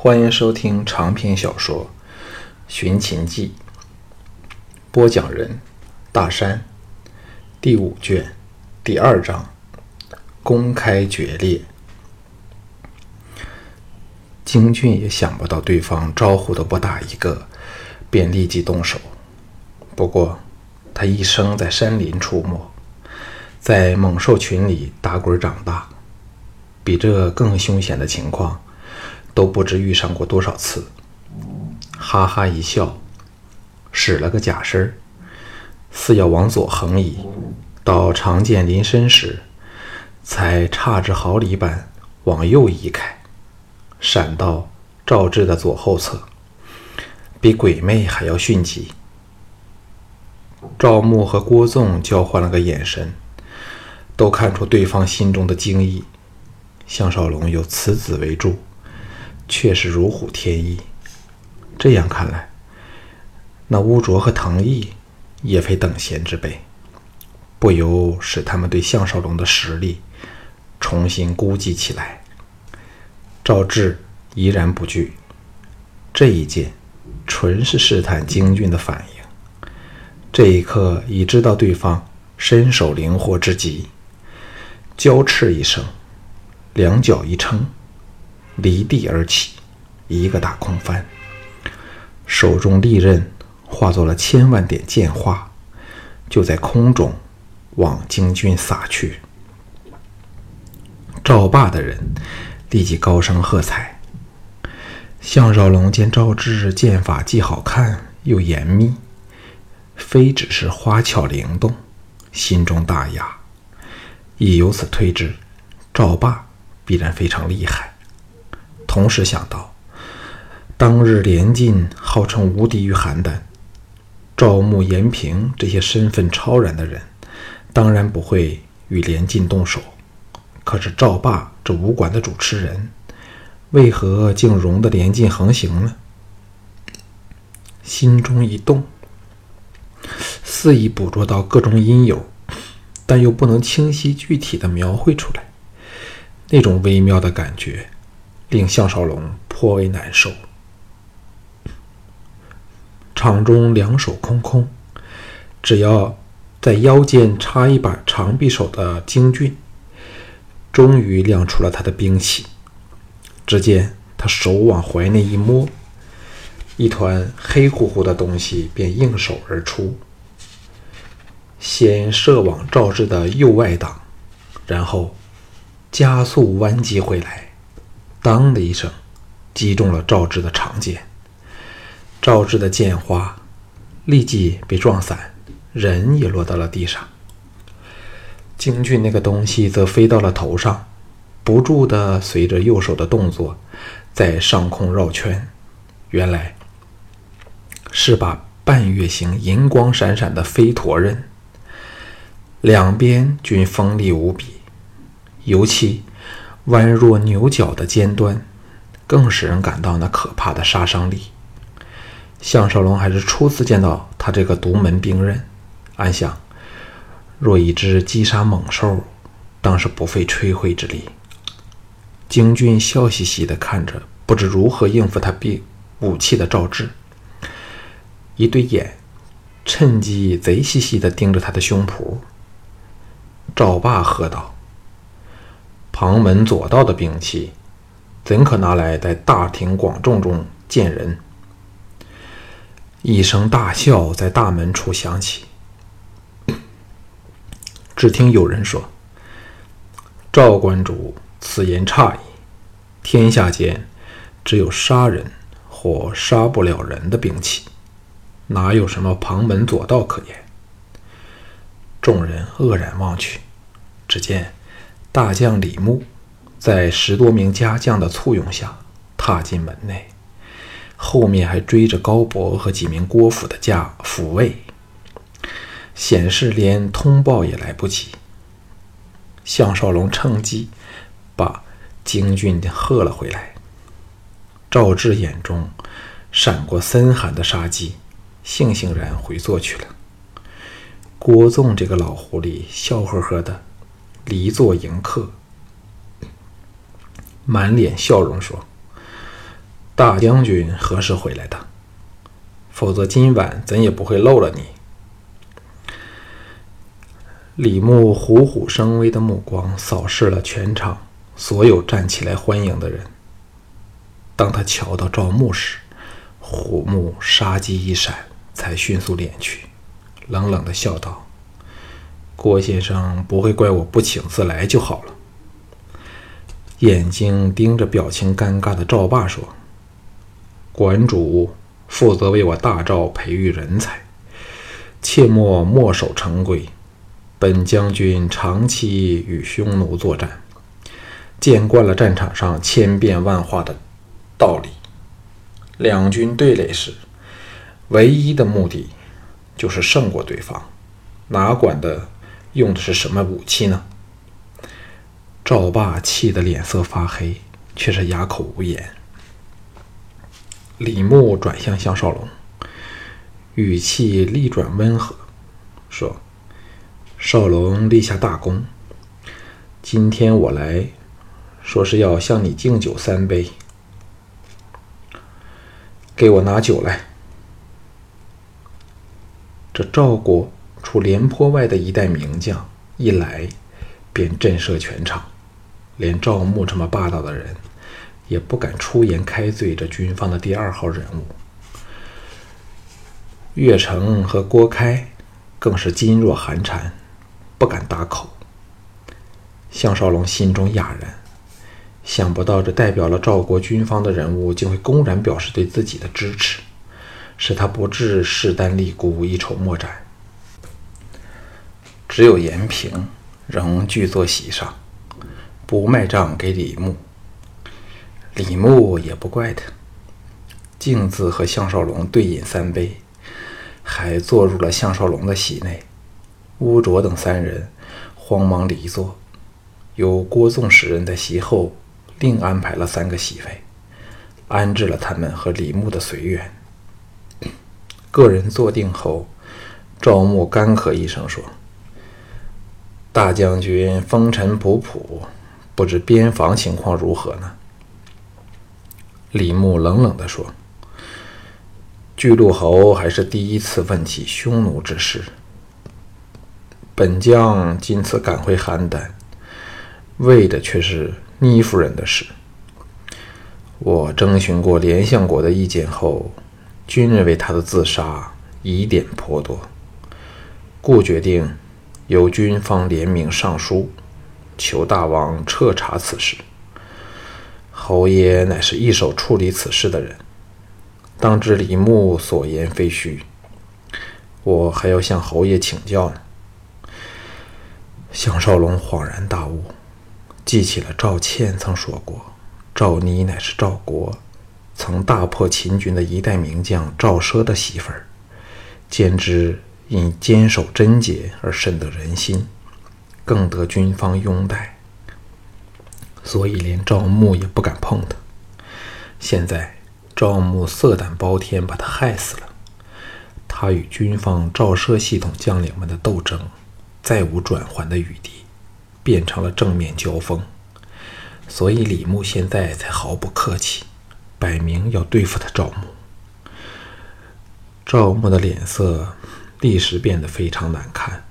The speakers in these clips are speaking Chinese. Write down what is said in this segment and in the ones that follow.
欢迎收听长篇小说《寻秦记》，播讲人：大山，第五卷第二章：公开决裂。京俊也想不到对方招呼都不打一个，便立即动手。不过，他一生在山林出没，在猛兽群里打滚长大，比这更凶险的情况都不知遇上过多少次。哈哈一笑，使了个假身似要往左横移，到长剑临身时，才差之毫厘般往右移开。闪到赵志的左后侧，比鬼魅还要迅疾。赵牧和郭纵交换了个眼神，都看出对方心中的惊异。项少龙有此子为助，却是如虎添翼。这样看来，那乌卓和藤毅也非等闲之辈，不由使他们对项少龙的实力重新估计起来。赵志依然不惧，这一剑纯是试探京俊的反应。这一刻已知道对方身手灵活之极，交翅一声，两脚一撑，离地而起，一个大空翻，手中利刃化作了千万点剑花，就在空中往京军撒去。赵霸的人。立即高声喝彩。项少龙见赵志剑法既好看又严密，非只是花巧灵动，心中大雅，亦由此推知赵霸必然非常厉害。同时想到，当日连晋号称无敌于邯郸，赵牧、严平这些身份超然的人，当然不会与连晋动手。可是赵霸这武馆的主持人，为何竟容得连晋横行呢？心中一动，肆意捕捉到各种因由，但又不能清晰具体的描绘出来。那种微妙的感觉，令项少龙颇为难受。场中两手空空，只要在腰间插一把长匕首的京俊。终于亮出了他的兵器。只见他手往怀内一摸，一团黑乎乎的东西便应手而出，先射往赵志的右外档，然后加速弯击回来，当的一声，击中了赵志的长剑。赵志的剑花立即被撞散，人也落到了地上。京俊那个东西则飞到了头上，不住地随着右手的动作在上空绕圈。原来是把半月形银光闪闪的飞陀刃，两边均锋利无比，尤其弯若牛角的尖端，更使人感到那可怕的杀伤力。项少龙还是初次见到他这个独门兵刃，暗想。若一只击杀猛兽，当是不费吹灰之力。京俊笑嘻嘻地看着，不知如何应付他兵武器的赵志，一对眼趁机贼兮兮地盯着他的胸脯。赵霸喝道：“旁门左道的兵器，怎可拿来在大庭广众中见人？”一声大笑在大门处响起。只听有人说：“赵观主，此言差矣。天下间只有杀人或杀不了人的兵器，哪有什么旁门左道可言？”众人愕然望去，只见大将李牧在十多名家将的簇拥下踏进门内，后面还追着高伯和几名郭府的家府卫。显示连通报也来不及。项少龙趁机把京俊喝了回来。赵志眼中闪过森寒的杀机，悻悻然回坐去了。郭纵这个老狐狸笑呵呵的离座迎客，满脸笑容说：“大将军何时回来的？否则今晚怎也不会漏了你。”李牧虎虎生威的目光扫视了全场所有站起来欢迎的人。当他瞧到赵牧时，虎目杀机一闪，才迅速敛去，冷冷的笑道：“郭先生不会怪我不请自来就好了。”眼睛盯着表情尴尬的赵霸说：“馆主负责为我大赵培育人才，切莫墨守成规。本将军长期与匈奴作战，见惯了战场上千变万化的道理。两军对垒时，唯一的目的就是胜过对方，哪管的用的是什么武器呢？”赵霸气得脸色发黑，却是哑口无言。李牧转向项少龙，语气立转温和，说：“少龙立下大功，今天我来说是要向你敬酒三杯。给我拿酒来。”这赵国除廉颇外的一代名将一来，便震慑全场。连赵牧这么霸道的人，也不敢出言开罪这军方的第二号人物。岳成和郭开更是噤若寒蝉，不敢搭口。项少龙心中哑然，想不到这代表了赵国军方的人物，竟会公然表示对自己的支持，使他不至势单力孤、一筹莫展。只有严平仍拒坐席上。不卖账给李牧，李牧也不怪他，径自和项少龙对饮三杯，还坐入了项少龙的席内。乌卓等三人慌忙离座，由郭纵使人在席后另安排了三个席位，安置了他们和李牧的随员。个人坐定后，赵牧干咳一声说：“大将军风尘仆仆。”不知边防情况如何呢？李牧冷冷地说：“巨鹿侯还是第一次问起匈奴之事。本将今次赶回邯郸，为的却是倪夫人的事。我征询过连相国的意见后，均认为他的自杀疑点颇多，故决定由军方联名上书。”求大王彻查此事。侯爷乃是一手处理此事的人，当知李牧所言非虚。我还要向侯爷请教呢。项少龙恍然大悟，记起了赵倩曾说过，赵妮乃是赵国曾大破秦军的一代名将赵奢的媳妇儿，兼之因坚守贞洁而深得人心。更得军方拥戴，所以连赵牧也不敢碰他。现在赵牧色胆包天，把他害死了。他与军方照射系统将领们的斗争再无转圜的余地，变成了正面交锋。所以李牧现在才毫不客气，摆明要对付他赵牧。赵牧的脸色立时变得非常难看。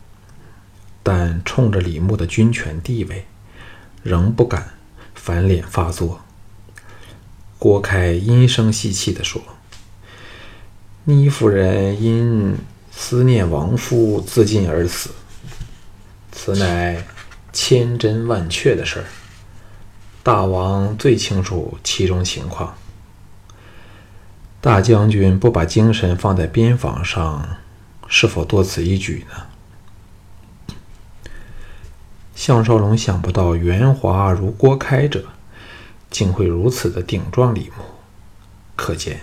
但冲着李牧的军权地位，仍不敢翻脸发作。郭开阴声细气地说：“倪夫人因思念亡夫自尽而死，此乃千真万确的事儿。大王最清楚其中情况。大将军不把精神放在边防上，是否多此一举呢？”项少龙想不到圆滑如郭开者，竟会如此的顶撞李牧，可见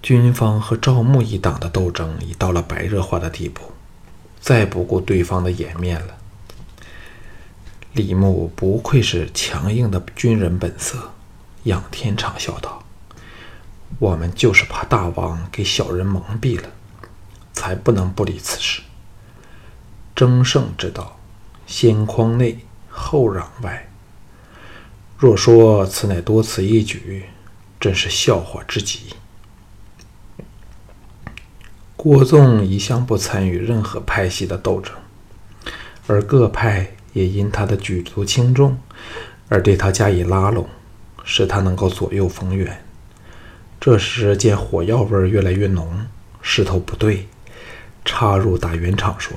军方和赵牧一党的斗争已到了白热化的地步，再不顾对方的颜面了。李牧不愧是强硬的军人本色，仰天长笑道：“我们就是怕大王给小人蒙蔽了，才不能不理此事。争胜之道。”先匡内，后攘外。若说此乃多此一举，真是笑话之极。郭纵一向不参与任何派系的斗争，而各派也因他的举足轻重而对他加以拉拢，使他能够左右逢源。这时见火药味越来越浓，势头不对，插入打圆场说：“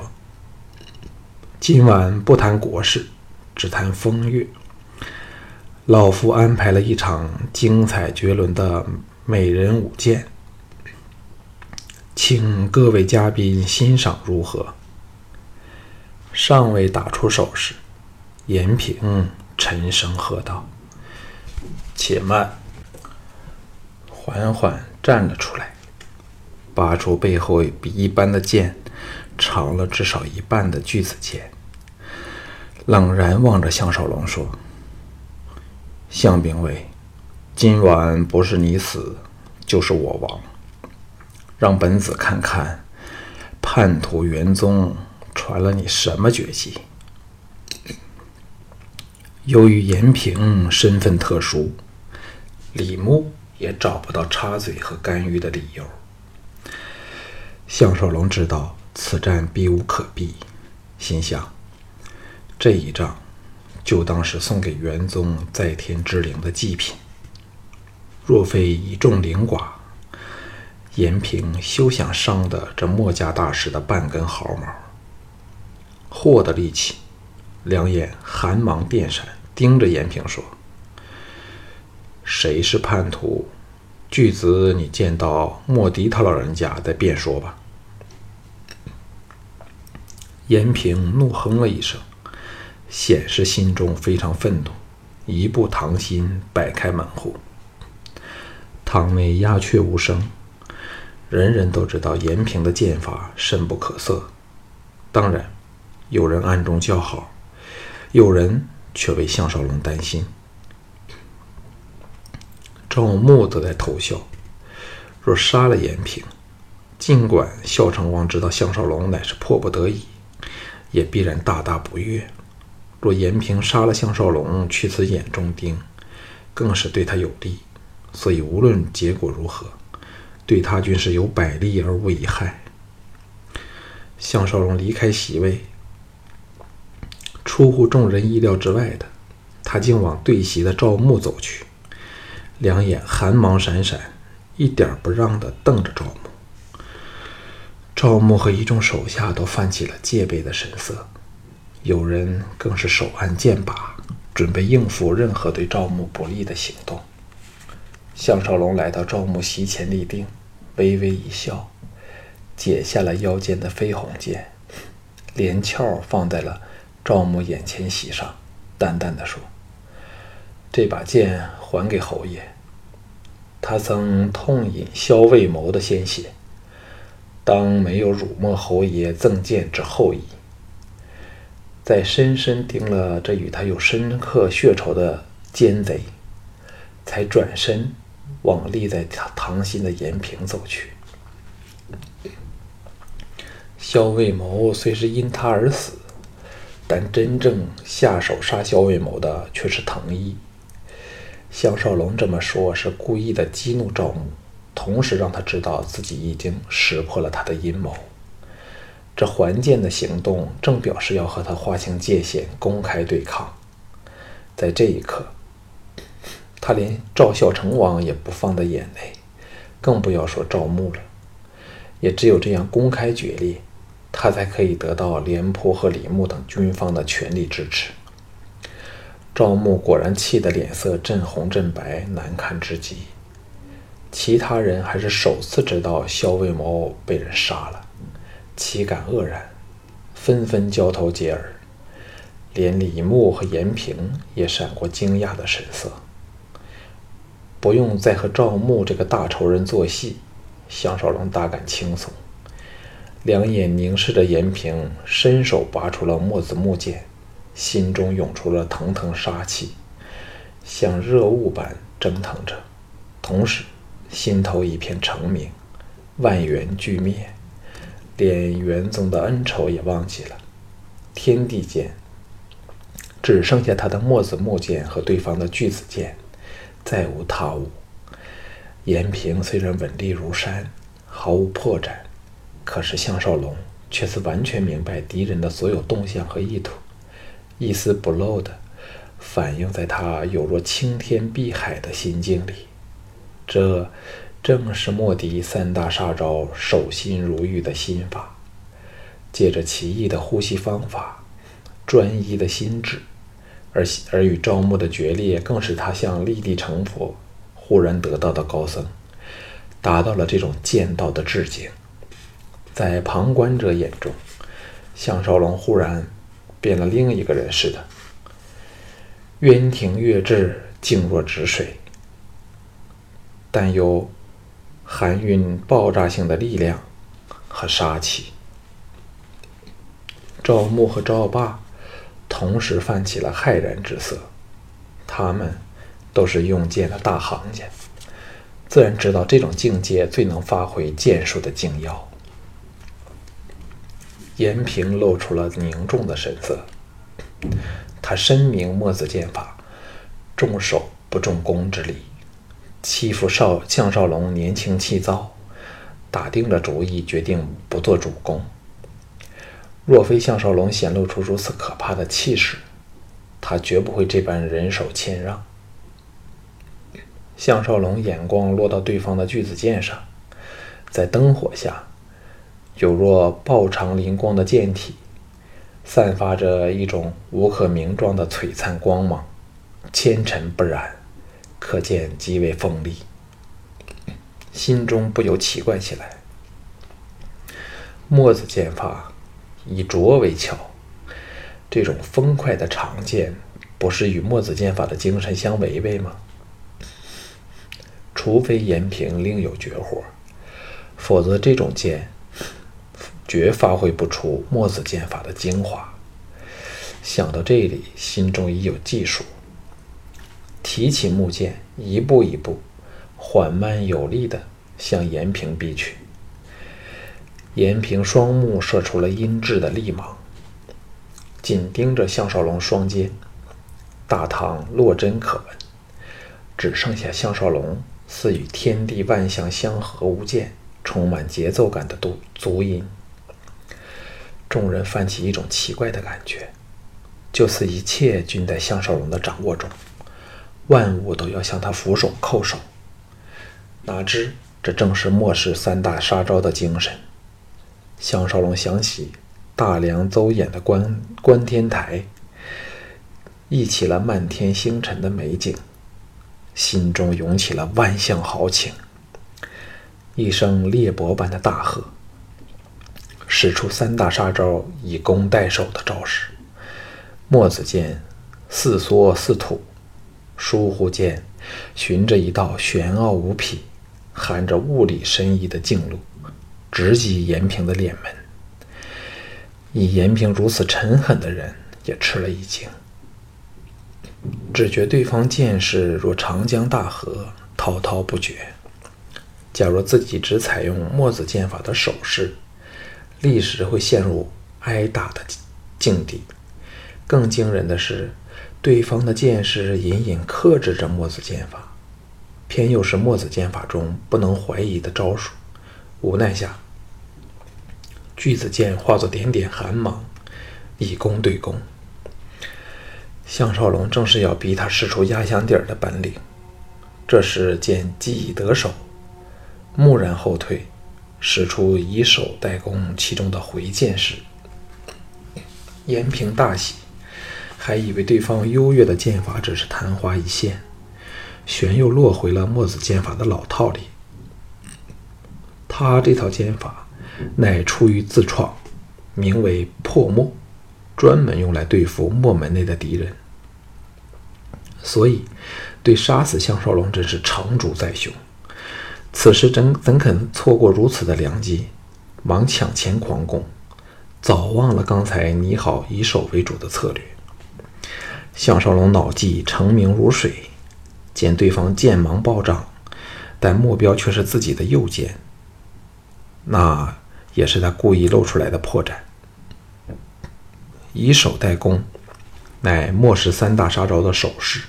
今晚不谈国事，只谈风月。老夫安排了一场精彩绝伦的美人舞剑，请各位嘉宾欣赏如何？”尚未打出手势，严平沉声喝道：“且慢。”缓缓站了出来，拔出背后比一般的剑长了至少一半的锯子剑，冷然望着项少龙说：“项兵卫，今晚不是你死，就是我亡。让本子看看，叛徒元宗传了你什么绝技？”由于严平身份特殊，李牧。也找不到插嘴和干预的理由。项少龙知道此战避无可避，心想：这一仗就当是送给元宗在天之灵的祭品。若非一众灵寡，严平休想伤得这墨家大师的半根毫毛。霍的力气，两眼寒芒电闪，盯着严平说。谁是叛徒？巨子，你见到莫迪他老人家再便说吧。严平怒哼了一声，显示心中非常愤怒，一步堂心摆开门户。堂内鸦雀无声，人人都知道严平的剑法深不可测。当然，有人暗中叫好，有人却为项少龙担心。赵牧则在偷笑。若杀了严平，尽管孝成王知道项少龙乃是迫不得已，也必然大大不悦。若严平杀了项少龙，去此眼中钉，更是对他有利。所以无论结果如何，对他均是有百利而无一害。项少龙离开席位，出乎众人意料之外的，他竟往对席的赵牧走去。两眼寒芒闪闪，一点不让地瞪着赵牧。赵牧和一众手下都泛起了戒备的神色，有人更是手按剑把，准备应付任何对赵牧不利的行动。项少龙来到赵牧席前立定，微微一笑，解下了腰间的飞鸿剑，连鞘放在了赵牧眼前席上，淡淡的说。这把剑还给侯爷。他曾痛饮萧卫谋的鲜血，当没有辱没侯爷赠剑之厚意，在深深盯了这与他有深刻血仇的奸贼，才转身往立在他堂心的延平走去。萧卫谋虽是因他而死，但真正下手杀萧卫谋的却是藤一。项少龙这么说，是故意的激怒赵牧，同时让他知道自己已经识破了他的阴谋。这还剑的行动，正表示要和他划清界限，公开对抗。在这一刻，他连赵孝成王也不放在眼内，更不要说赵牧了。也只有这样公开决裂，他才可以得到廉颇和李牧等军方的全力支持。赵牧果然气得脸色震红震白，难看之极。其他人还是首次知道萧卫谋被人杀了，岂敢愕然，纷纷交头接耳。连李牧和严平也闪过惊讶的神色。不用再和赵牧这个大仇人做戏，项少龙大感轻松，两眼凝视着严平，伸手拔出了墨子木剑。心中涌出了腾腾杀气，像热雾般蒸腾着，同时心头一片澄明，万缘俱灭，连元宗的恩仇也忘记了。天地间只剩下他的墨子木剑和对方的巨子剑，再无他物。延平虽然稳立如山，毫无破绽，可是项少龙却是完全明白敌人的所有动向和意图，一丝不漏的反映在他有若青天碧海的心境里。这正是莫迪三大杀招守心如玉的心法，借着奇异的呼吸方法，专一的心智。而而与赵牧的决裂，更是他向立地成佛、忽然得道的高僧，达到了这种剑道的致敬。在旁观者眼中，项少龙忽然变了另一个人似的，渊庭月至，静若止水，但又含蕴爆炸性的力量和杀气。赵牧和赵霸。同时泛起了骇然之色。他们都是用剑的大行家，自然知道这种境界最能发挥剑术的精要。严平露出了凝重的神色。他深明墨子剑法重守不重攻之理，欺负少项少龙年轻气躁，打定了主意，决定不做主攻。若非项少龙显露出如此可怕的气势，他绝不会这般人手谦让。项少龙眼光落到对方的巨子剑上，在灯火下，有若爆长灵光的剑体，散发着一种无可名状的璀璨光芒，纤尘不染，可见极为锋利。心中不由奇怪起来，墨子剑法。以拙为巧，这种风快的长剑，不是与墨子剑法的精神相违背吗？除非延平另有绝活，否则这种剑绝发挥不出墨子剑法的精华。想到这里，心中已有计数，提起木剑，一步一步，缓慢有力地向延平逼去。延平双目射出了阴鸷的厉芒，紧盯着项少龙双肩。大唐落针可闻，只剩下项少龙似与天地万象相合无间、充满节奏感的足足音。众人泛起一种奇怪的感觉，就似一切均在项少龙的掌握中，万物都要向他俯首叩首。哪知这正是末世三大杀招的精神。项少龙想起大梁邹衍的观观天台，忆起了漫天星辰的美景，心中涌起了万象豪情。一声裂帛般的大喝，使出三大杀招以攻代守的招式。墨子剑似缩似吐，疏忽间循着一道玄奥无匹、含着物理深意的径路。直击延平的脸门，以延平如此沉狠的人也吃了一惊，只觉对方剑势若长江大河，滔滔不绝。假如自己只采用墨子剑法的手势，立时会陷入挨打的境地。更惊人的是，对方的剑势隐隐克制着墨子剑法，偏又是墨子剑法中不能怀疑的招数。无奈下。巨子剑化作点点寒芒，以攻对攻。项少龙正是要逼他使出压箱底儿的本领。这时见机已得手，蓦然后退，使出以手代攻其中的回剑时，延平大喜，还以为对方优越的剑法只是昙花一现，旋又落回了墨子剑法的老套里。他这套剑法。乃出于自创，名为破墨，专门用来对付墨门内的敌人。所以，对杀死项少龙真是成竹在胸。此时怎怎肯错过如此的良机？忙抢前狂攻，早忘了刚才拟好以守为主的策略。项少龙脑记澄明如水，见对方剑芒暴涨，但目标却是自己的右肩，那。也是他故意露出来的破绽。以手代攻，乃末世三大杀招的手势，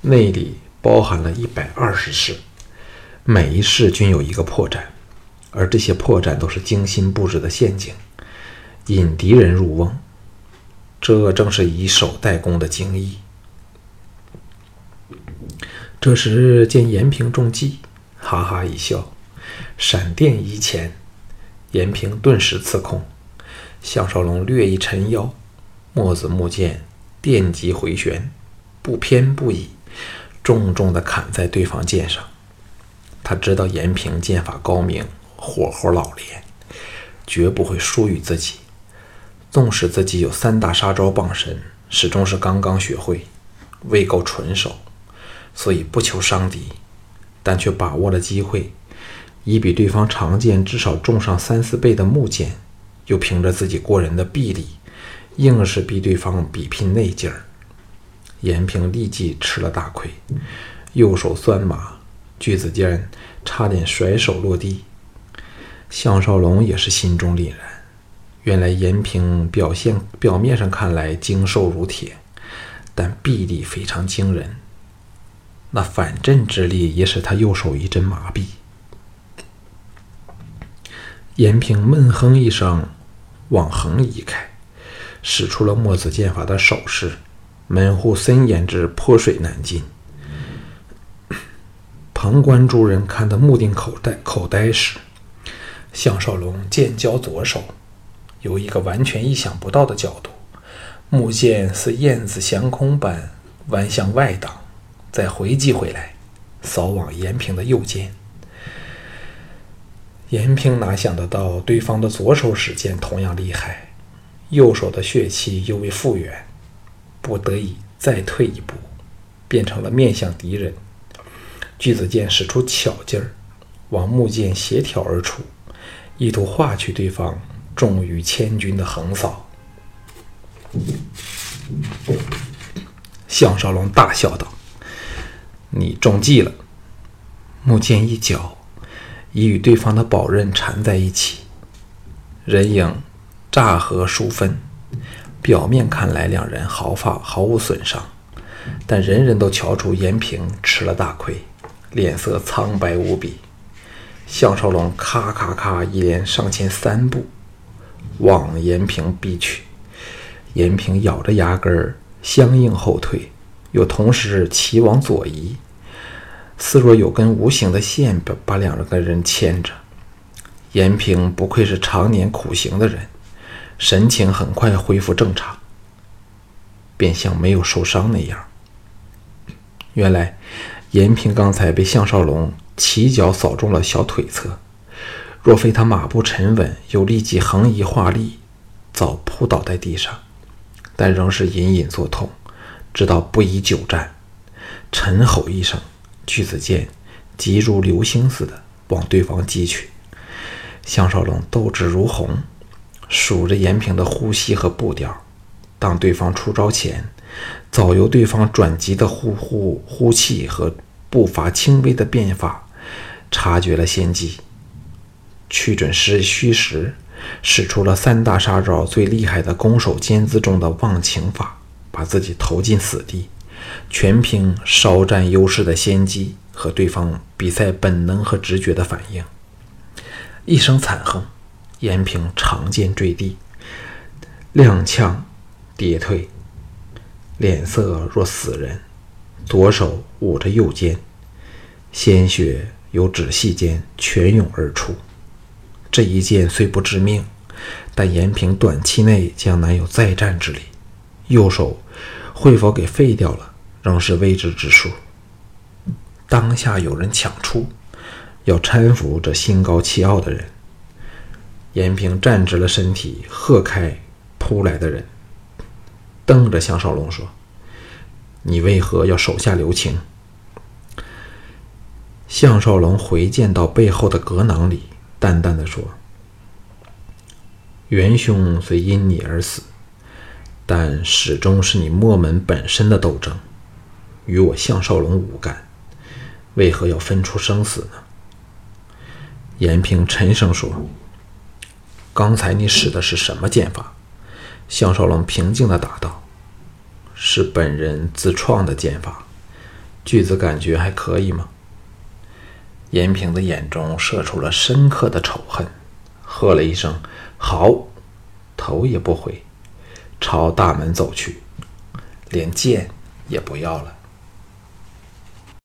内里包含了一百二十式，每一式均有一个破绽，而这些破绽都是精心布置的陷阱，引敌人入瓮。这正是以守代攻的精义。这时见延平中计，哈哈一笑，闪电一前，延平顿时刺空，项少龙略一沉腰，墨子木剑电击回旋，不偏不倚，重重的砍在对方剑上。他知道延平剑法高明，火候老练，绝不会输于自己。纵使自己有三大杀招傍身，始终是刚刚学会，未够纯熟。所以不求伤敌，但却把握了机会，以比对方长剑至少重上三四倍的木剑，又凭着自己过人的臂力，硬是逼对方比拼内劲儿。延平立即吃了大亏，右手酸麻，锯子剑差点甩手落地。项少龙也是心中凛然，原来延平表现表面上看来精瘦如铁，但臂力非常惊人。那反震之力也使他右手一阵麻痹。延平闷哼一声，往横移开，使出了墨子剑法的手势，门户森严之泼水难进。旁观诸人看得目定口呆，口呆时，项少龙剑交左手，有一个完全意想不到的角度，木剑似燕子翔空般弯向外挡。再回击回来，扫往延平的右肩。延平哪想得到对方的左手使剑同样厉害，右手的血气又未复原，不得已再退一步，变成了面向敌人。锯子剑使出巧劲儿，往木剑斜挑而出，意图化去对方重于千钧的横扫。项少龙大笑道。你中计了！木剑一角已与对方的宝刃缠在一起，人影乍合疏分。表面看来两人毫发毫无损伤，但人人都瞧出延平吃了大亏，脸色苍白无比。项少龙咔咔咔一连上前三步，往延平逼去。延平咬着牙根儿，相应后退。又同时齐往左移，似若有根无形的线把把两个人牵着。延平不愧是常年苦行的人，神情很快恢复正常，便像没有受伤那样。原来，延平刚才被项少龙起脚扫中了小腿侧，若非他马步沉稳，又立即横移化力，早扑倒在地上，但仍是隐隐作痛。知道不宜久战，沉吼一声，巨子剑急如流星似的往对方击去。项少龙斗志如虹，数着延平的呼吸和步调。当对方出招前，早由对方转急的呼呼呼气和步伐轻微的变化，察觉了先机，去准时虚实，使出了三大杀招最厉害的攻守兼资中的忘情法。把自己投进死地，全凭稍占优势的先机和对方比赛本能和直觉的反应。一声惨哼，延平长剑坠地，踉跄跌退，脸色若死人，左手捂着右肩，鲜血由指隙间泉涌而出。这一剑虽不致命，但延平短期内将难有再战之力。右手会否给废掉了，仍是未知之数。当下有人抢出，要搀扶这心高气傲的人。延平站直了身体，喝开扑来的人，瞪着项少龙说：“你为何要手下留情？”项少龙回剑到背后的格囊里，淡淡的说：“元凶虽因你而死。”但始终是你墨门本身的斗争，与我项少龙无干，为何要分出生死呢？延平沉声说：“刚才你使的是什么剑法？”项少龙平静的答道：“是本人自创的剑法。”句子感觉还可以吗？严平的眼中射出了深刻的仇恨，喝了一声“好”，头也不回，朝大门走去，连剑也不要了。